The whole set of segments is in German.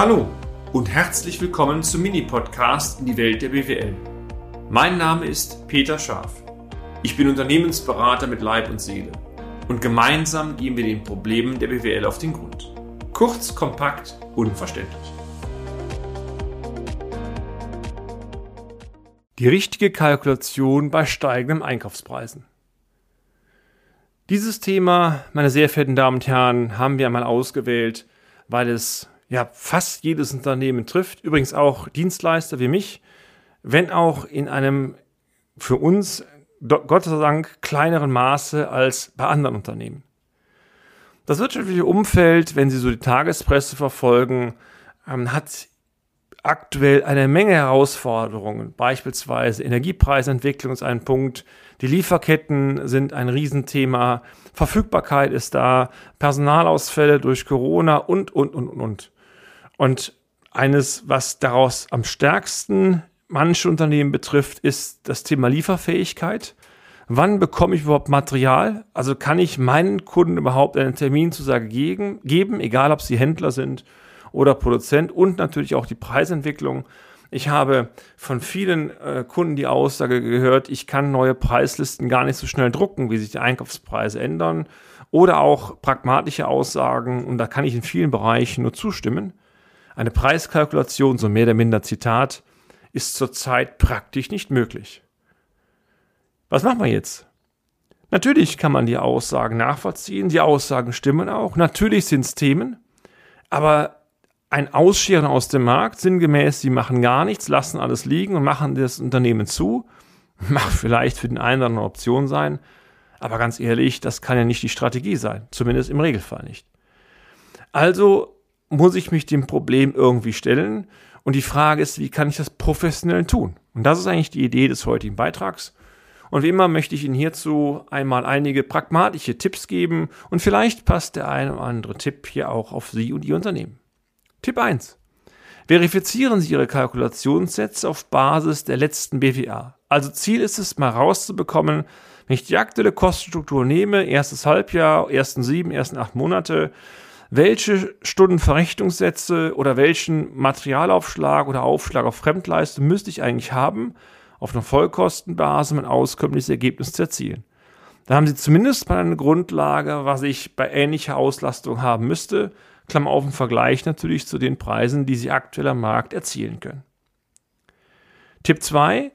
Hallo und herzlich willkommen zum Mini-Podcast in die Welt der BWL. Mein Name ist Peter Scharf. Ich bin Unternehmensberater mit Leib und Seele und gemeinsam gehen wir den Problemen der BWL auf den Grund. Kurz, kompakt, unverständlich. Die richtige Kalkulation bei steigenden Einkaufspreisen. Dieses Thema, meine sehr verehrten Damen und Herren, haben wir einmal ausgewählt, weil es ja fast jedes Unternehmen trifft, übrigens auch Dienstleister wie mich, wenn auch in einem für uns Gott sei Dank kleineren Maße als bei anderen Unternehmen. Das wirtschaftliche Umfeld, wenn Sie so die Tagespresse verfolgen, ähm, hat aktuell eine Menge Herausforderungen. Beispielsweise Energiepreisentwicklung ist ein Punkt, die Lieferketten sind ein Riesenthema, Verfügbarkeit ist da, Personalausfälle durch Corona und, und, und, und. Und eines, was daraus am stärksten manche Unternehmen betrifft, ist das Thema Lieferfähigkeit. Wann bekomme ich überhaupt Material? Also kann ich meinen Kunden überhaupt einen Terminzusage geben, geben, egal ob sie Händler sind oder Produzent und natürlich auch die Preisentwicklung. Ich habe von vielen äh, Kunden die Aussage gehört, ich kann neue Preislisten gar nicht so schnell drucken, wie sich die Einkaufspreise ändern. Oder auch pragmatische Aussagen, und da kann ich in vielen Bereichen nur zustimmen. Eine Preiskalkulation, so mehr oder minder Zitat, ist zurzeit praktisch nicht möglich. Was machen wir jetzt? Natürlich kann man die Aussagen nachvollziehen, die Aussagen stimmen auch, natürlich sind es Themen, aber ein Ausscheren aus dem Markt, sinngemäß, sie machen gar nichts, lassen alles liegen und machen das Unternehmen zu, mag vielleicht für den einen oder anderen Option sein, aber ganz ehrlich, das kann ja nicht die Strategie sein, zumindest im Regelfall nicht. Also muss ich mich dem Problem irgendwie stellen. Und die Frage ist, wie kann ich das professionell tun? Und das ist eigentlich die Idee des heutigen Beitrags. Und wie immer möchte ich Ihnen hierzu einmal einige pragmatische Tipps geben und vielleicht passt der eine oder andere Tipp hier auch auf Sie und Ihr Unternehmen. Tipp 1. Verifizieren Sie Ihre Kalkulationssätze auf Basis der letzten BWA. Also Ziel ist es, mal rauszubekommen, wenn ich die aktuelle Kostenstruktur nehme, erstes Halbjahr, ersten sieben, ersten acht Monate, welche Stundenverrechnungssätze oder welchen Materialaufschlag oder Aufschlag auf Fremdleistung müsste ich eigentlich haben, auf einer Vollkostenbasis um ein auskömmliches Ergebnis zu erzielen. Da haben Sie zumindest mal eine Grundlage, was ich bei ähnlicher Auslastung haben müsste, Klammer auf im Vergleich natürlich zu den Preisen, die Sie aktuell am Markt erzielen können. Tipp 2.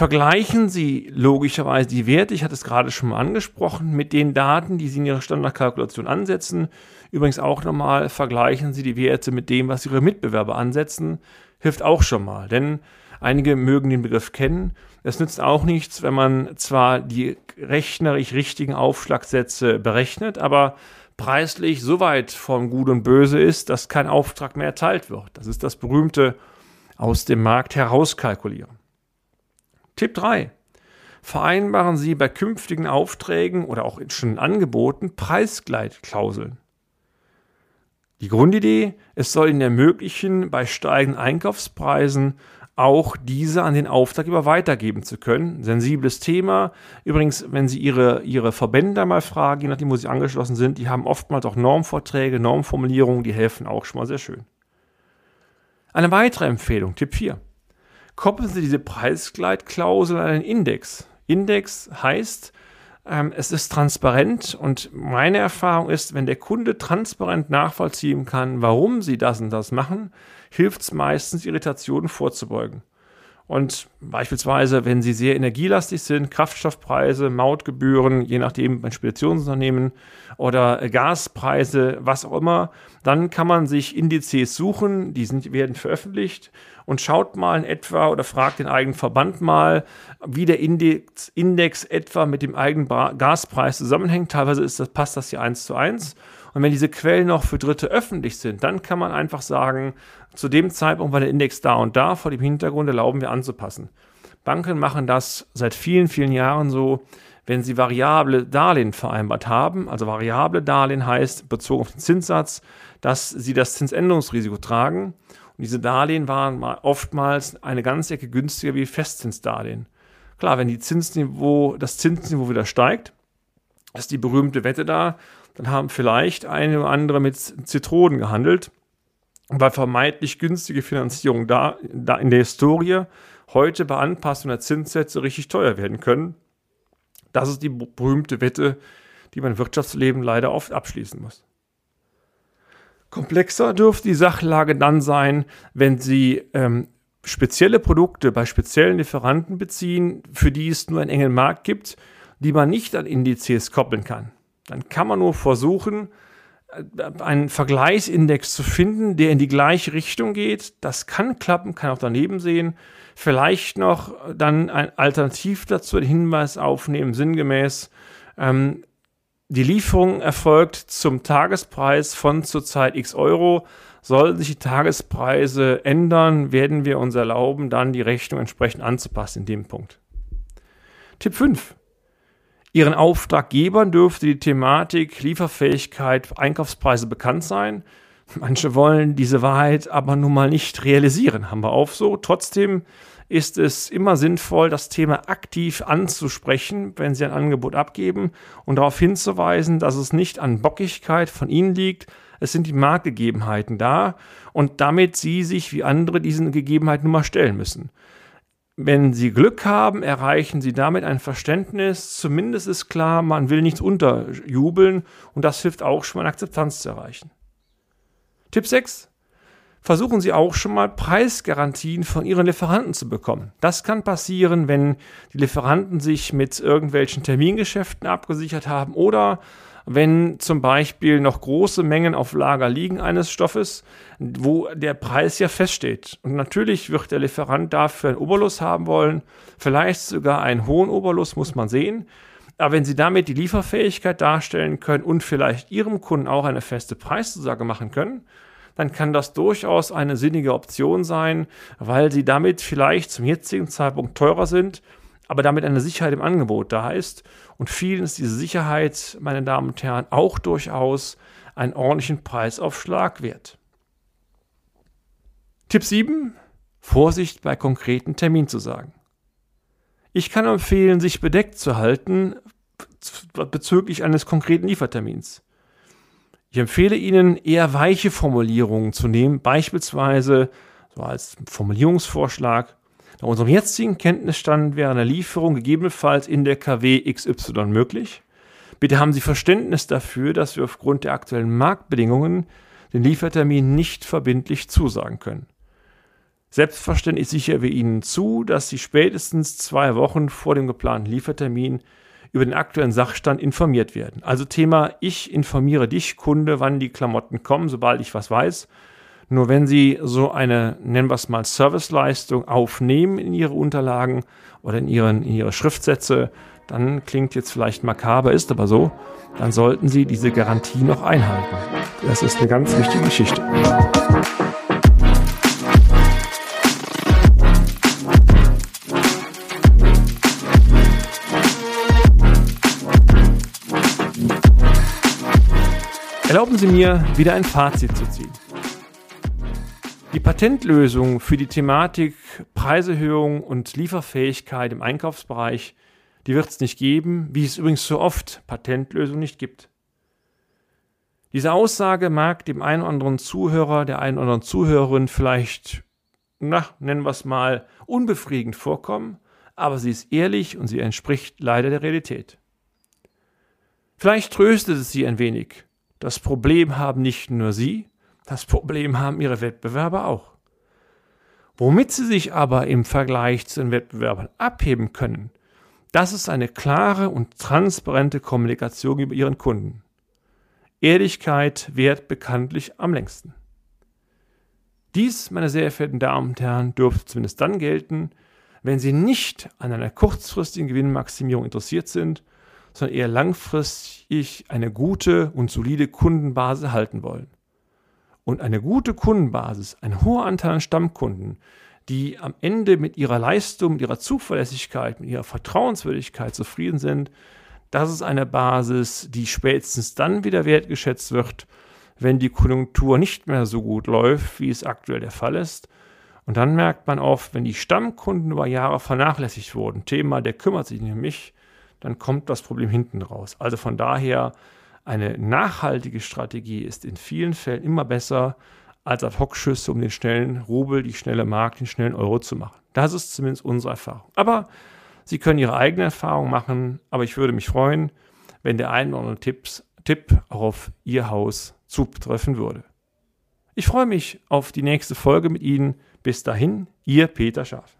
Vergleichen Sie logischerweise die Werte, ich hatte es gerade schon mal angesprochen, mit den Daten, die Sie in Ihrer Standardkalkulation ansetzen. Übrigens auch nochmal, vergleichen Sie die Werte mit dem, was Ihre Mitbewerber ansetzen. Hilft auch schon mal, denn einige mögen den Begriff kennen. Es nützt auch nichts, wenn man zwar die rechnerisch richtigen Aufschlagsätze berechnet, aber preislich so weit von Gut und Böse ist, dass kein Auftrag mehr erteilt wird. Das ist das berühmte aus dem Markt herauskalkulieren. Tipp 3. Vereinbaren Sie bei künftigen Aufträgen oder auch schon Angeboten Preisgleitklauseln. Die Grundidee, es soll Ihnen ermöglichen, bei steigenden Einkaufspreisen auch diese an den Auftraggeber weitergeben zu können. Sensibles Thema. Übrigens, wenn Sie Ihre, Ihre Verbände mal fragen, je nachdem, wo Sie angeschlossen sind, die haben oftmals auch Normvorträge, Normformulierungen, die helfen auch schon mal sehr schön. Eine weitere Empfehlung, Tipp 4 koppeln Sie diese Preisgleitklausel an einen Index. Index heißt, ähm, es ist transparent und meine Erfahrung ist, wenn der Kunde transparent nachvollziehen kann, warum Sie das und das machen, hilft es meistens, Irritationen vorzubeugen. Und beispielsweise, wenn Sie sehr energielastig sind, Kraftstoffpreise, Mautgebühren, je nachdem bei Speditionsunternehmen oder Gaspreise, was auch immer, dann kann man sich Indizes suchen, die sind, werden veröffentlicht und schaut mal in etwa oder fragt den eigenen Verband mal, wie der Index, Index etwa mit dem eigenen Gaspreis zusammenhängt. Teilweise ist das, passt das hier eins zu eins. Und wenn diese Quellen noch für Dritte öffentlich sind, dann kann man einfach sagen, zu dem Zeitpunkt war der Index da und da, vor dem Hintergrund erlauben wir anzupassen. Banken machen das seit vielen, vielen Jahren so, wenn sie variable Darlehen vereinbart haben. Also variable Darlehen heißt, bezogen auf den Zinssatz, dass sie das Zinsänderungsrisiko tragen. Und diese Darlehen waren oftmals eine ganze Ecke günstiger wie Festzinsdarlehen. Klar, wenn die Zinsniveau, das Zinsniveau wieder steigt, ist die berühmte Wette da, dann haben vielleicht eine oder andere mit Zitronen gehandelt weil vermeintlich günstige Finanzierung da, da in der Historie heute bei Anpassung der Zinssätze richtig teuer werden können. Das ist die berühmte Wette, die mein Wirtschaftsleben leider oft abschließen muss. Komplexer dürfte die Sachlage dann sein, wenn Sie ähm, spezielle Produkte bei speziellen Lieferanten beziehen, für die es nur einen engen Markt gibt, die man nicht an Indizes koppeln kann. Dann kann man nur versuchen, äh, einen Vergleichsindex zu finden, der in die gleiche Richtung geht. Das kann klappen, kann auch daneben sehen. Vielleicht noch dann ein Alternativ dazu den Hinweis aufnehmen, sinngemäß, ähm, die Lieferung erfolgt zum Tagespreis von zurzeit x Euro. Sollten sich die Tagespreise ändern, werden wir uns erlauben, dann die Rechnung entsprechend anzupassen in dem Punkt. Tipp 5. Ihren Auftraggebern dürfte die Thematik Lieferfähigkeit, Einkaufspreise bekannt sein. Manche wollen diese Wahrheit aber nun mal nicht realisieren, haben wir auch so. Trotzdem ist es immer sinnvoll, das Thema aktiv anzusprechen, wenn Sie ein Angebot abgeben und darauf hinzuweisen, dass es nicht an Bockigkeit von Ihnen liegt, es sind die Marktgegebenheiten da und damit Sie sich wie andere diesen Gegebenheiten nun mal stellen müssen. Wenn Sie Glück haben, erreichen Sie damit ein Verständnis. Zumindest ist klar, man will nichts unterjubeln und das hilft auch schon mal Akzeptanz zu erreichen. Tipp 6. Versuchen Sie auch schon mal Preisgarantien von Ihren Lieferanten zu bekommen. Das kann passieren, wenn die Lieferanten sich mit irgendwelchen Termingeschäften abgesichert haben oder wenn zum Beispiel noch große Mengen auf Lager liegen eines Stoffes, wo der Preis ja feststeht. Und natürlich wird der Lieferant dafür einen Oberlust haben wollen, vielleicht sogar einen hohen Oberlust, muss man sehen. Aber wenn Sie damit die Lieferfähigkeit darstellen können und vielleicht Ihrem Kunden auch eine feste Preiszusage machen können, dann kann das durchaus eine sinnige Option sein, weil Sie damit vielleicht zum jetzigen Zeitpunkt teurer sind aber damit eine Sicherheit im Angebot da ist. Und vielen ist diese Sicherheit, meine Damen und Herren, auch durchaus einen ordentlichen Preisaufschlag wert. Tipp 7. Vorsicht bei konkreten Terminzusagen. Ich kann empfehlen, sich bedeckt zu halten bezüglich eines konkreten Liefertermins. Ich empfehle Ihnen eher weiche Formulierungen zu nehmen, beispielsweise so als Formulierungsvorschlag nach unserem jetzigen Kenntnisstand wäre eine Lieferung gegebenenfalls in der KW XY möglich. Bitte haben Sie Verständnis dafür, dass wir aufgrund der aktuellen Marktbedingungen den Liefertermin nicht verbindlich zusagen können. Selbstverständlich sichern wir Ihnen zu, dass Sie spätestens zwei Wochen vor dem geplanten Liefertermin über den aktuellen Sachstand informiert werden. Also Thema, ich informiere dich, Kunde, wann die Klamotten kommen, sobald ich was weiß. Nur wenn Sie so eine, nennen wir es mal, Serviceleistung aufnehmen in Ihre Unterlagen oder in, Ihren, in Ihre Schriftsätze, dann klingt jetzt vielleicht makaber, ist aber so, dann sollten Sie diese Garantie noch einhalten. Das ist eine ganz wichtige Geschichte. Erlauben Sie mir, wieder ein Fazit zu ziehen. Die Patentlösung für die Thematik Preiserhöhung und Lieferfähigkeit im Einkaufsbereich, die wird es nicht geben, wie es übrigens so oft Patentlösungen nicht gibt. Diese Aussage mag dem einen oder anderen Zuhörer, der einen oder anderen Zuhörerin vielleicht, na, nennen wir es mal, unbefriedigend vorkommen, aber sie ist ehrlich und sie entspricht leider der Realität. Vielleicht tröstet es Sie ein wenig. Das Problem haben nicht nur Sie, das Problem haben ihre Wettbewerber auch. Womit sie sich aber im Vergleich zu den Wettbewerbern abheben können, das ist eine klare und transparente Kommunikation über ihren Kunden. Ehrlichkeit währt bekanntlich am längsten. Dies, meine sehr verehrten Damen und Herren, dürfte zumindest dann gelten, wenn Sie nicht an einer kurzfristigen Gewinnmaximierung interessiert sind, sondern eher langfristig eine gute und solide Kundenbasis halten wollen. Und eine gute Kundenbasis, ein hoher Anteil an Stammkunden, die am Ende mit ihrer Leistung, mit ihrer Zuverlässigkeit, mit ihrer Vertrauenswürdigkeit zufrieden sind, das ist eine Basis, die spätestens dann wieder wertgeschätzt wird, wenn die Konjunktur nicht mehr so gut läuft, wie es aktuell der Fall ist. Und dann merkt man oft, wenn die Stammkunden über Jahre vernachlässigt wurden, Thema, der kümmert sich nicht um mich, dann kommt das Problem hinten raus. Also von daher eine nachhaltige Strategie ist in vielen Fällen immer besser als Ad-Hoc-Schüsse, um den schnellen Rubel, die schnelle Mark, den schnellen Euro zu machen. Das ist zumindest unsere Erfahrung. Aber Sie können Ihre eigene Erfahrung machen, aber ich würde mich freuen, wenn der ein oder andere Tipps, Tipp auch auf Ihr Haus zutreffen würde. Ich freue mich auf die nächste Folge mit Ihnen. Bis dahin, Ihr Peter Scharf.